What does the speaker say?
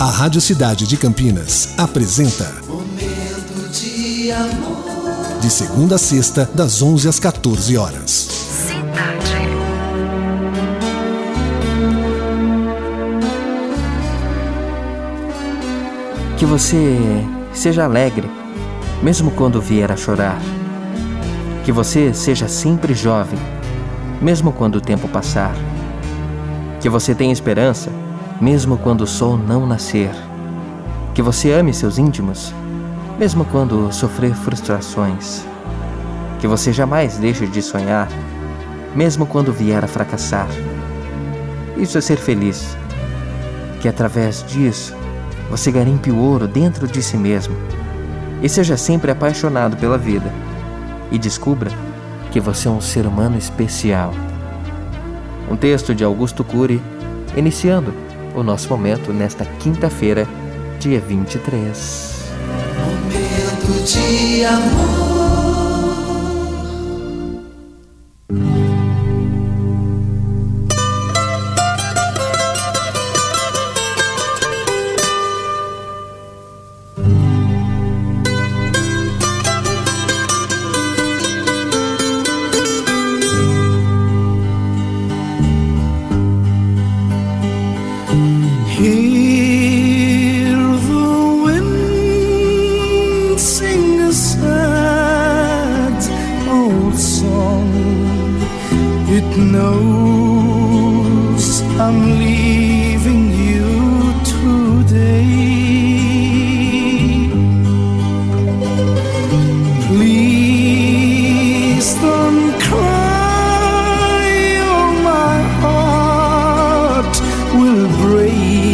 A Rádio Cidade de Campinas apresenta Momento de amor. De segunda a sexta, das 11 às 14 horas. Cidade. Que você seja alegre, mesmo quando vier a chorar. Que você seja sempre jovem, mesmo quando o tempo passar. Que você tenha esperança, mesmo quando o sol não nascer. Que você ame seus íntimos, mesmo quando sofrer frustrações. Que você jamais deixe de sonhar, mesmo quando vier a fracassar. Isso é ser feliz. Que através disso você garimpe o ouro dentro de si mesmo e seja sempre apaixonado pela vida. E descubra que você é um ser humano especial. Um texto de Augusto Cury, iniciando o nosso momento nesta quinta-feira, dia 23. Momento de amor. Song. It knows I'm leaving you today. Please don't cry, or my heart will break